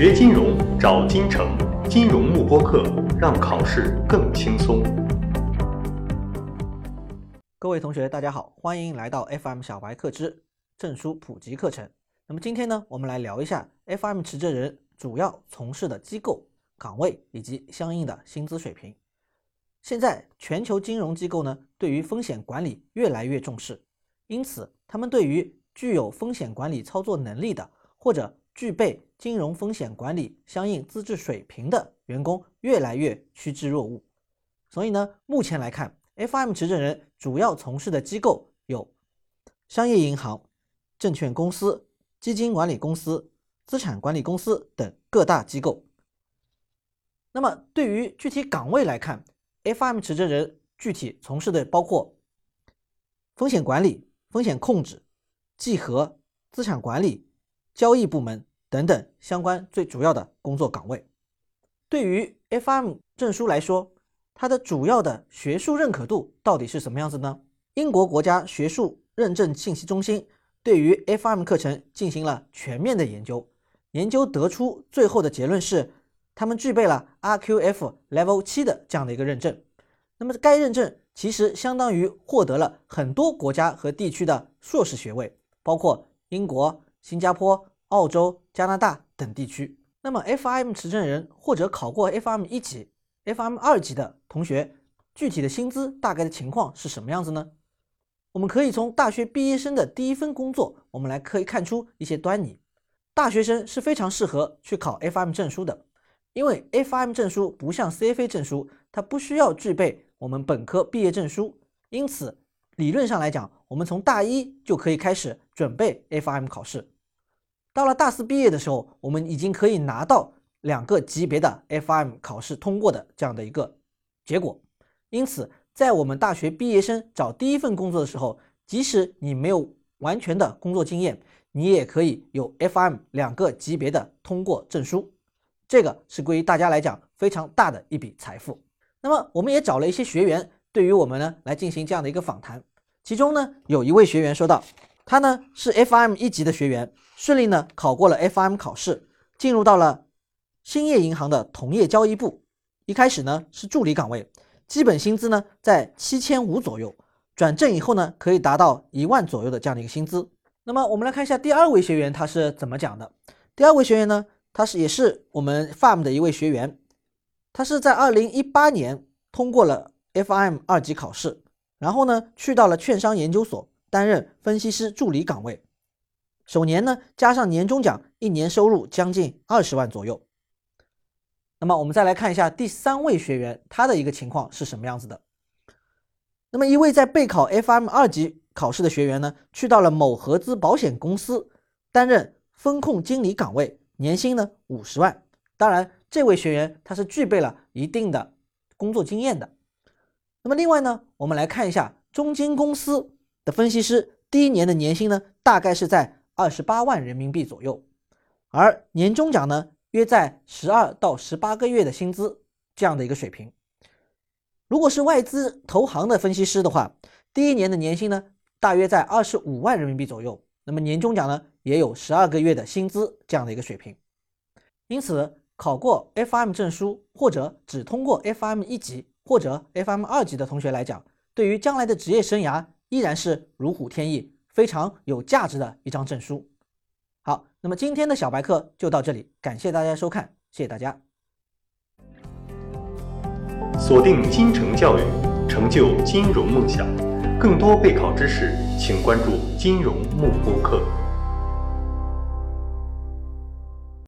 学金融找金城，金融慕播课，让考试更轻松。各位同学，大家好，欢迎来到 FM 小白课之证书普及课程。那么今天呢，我们来聊一下 FM 持证人主要从事的机构、岗位以及相应的薪资水平。现在全球金融机构呢，对于风险管理越来越重视，因此他们对于具有风险管理操作能力的或者具备金融风险管理相应资质水平的员工越来越趋之若鹜，所以呢，目前来看，FM 持证人主要从事的机构有商业银行、证券公司、基金管理公司、资产管理公司等各大机构。那么，对于具体岗位来看，FM 持证人具体从事的包括风险管理、风险控制、计核、资产管理。交易部门等等相关最主要的工作岗位。对于 FM 证书来说，它的主要的学术认可度到底是什么样子呢？英国国家学术认证信息中心对于 FM 课程进行了全面的研究，研究得出最后的结论是，他们具备了 RQF Level 七的这样的一个认证。那么该认证其实相当于获得了很多国家和地区的硕士学位，包括英国。新加坡、澳洲、加拿大等地区，那么 FIM 持证人或者考过 FIM 一级、FIM 二级的同学，具体的薪资大概的情况是什么样子呢？我们可以从大学毕业生的第一份工作，我们来可以看出一些端倪。大学生是非常适合去考 FM 证书的，因为 FM 证书不像 CFA 证书，它不需要具备我们本科毕业证书，因此理论上来讲，我们从大一就可以开始准备 FM 考试。到了大四毕业的时候，我们已经可以拿到两个级别的 FM 考试通过的这样的一个结果。因此，在我们大学毕业生找第一份工作的时候，即使你没有完全的工作经验，你也可以有 FM 两个级别的通过证书。这个是对于大家来讲非常大的一笔财富。那么，我们也找了一些学员，对于我们呢来进行这样的一个访谈。其中呢，有一位学员说道。他呢是 FM 一级的学员，顺利呢考过了 FM 考试，进入到了兴业银行的同业交易部。一开始呢是助理岗位，基本薪资呢在七千五左右，转正以后呢可以达到一万左右的这样的一个薪资。那么我们来看一下第二位学员他是怎么讲的。第二位学员呢，他是也是我们 FAM 的一位学员，他是在二零一八年通过了 FM 二级考试，然后呢去到了券商研究所。担任分析师助理岗位，首年呢加上年终奖，一年收入将近二十万左右。那么我们再来看一下第三位学员，他的一个情况是什么样子的？那么一位在备考 FM 二级考试的学员呢，去到了某合资保险公司担任风控经理岗位，年薪呢五十万。当然，这位学员他是具备了一定的工作经验的。那么另外呢，我们来看一下中金公司。的分析师第一年的年薪呢，大概是在二十八万人民币左右，而年终奖呢，约在十二到十八个月的薪资这样的一个水平。如果是外资投行的分析师的话，第一年的年薪呢，大约在二十五万人民币左右，那么年终奖呢，也有十二个月的薪资这样的一个水平。因此，考过 FM 证书或者只通过 FM 一级或者 FM 二级的同学来讲，对于将来的职业生涯。依然是如虎添翼、非常有价值的一张证书。好，那么今天的小白课就到这里，感谢大家收看，谢谢大家。锁定金城教育，成就金融梦想。更多备考知识，请关注金融慕播课。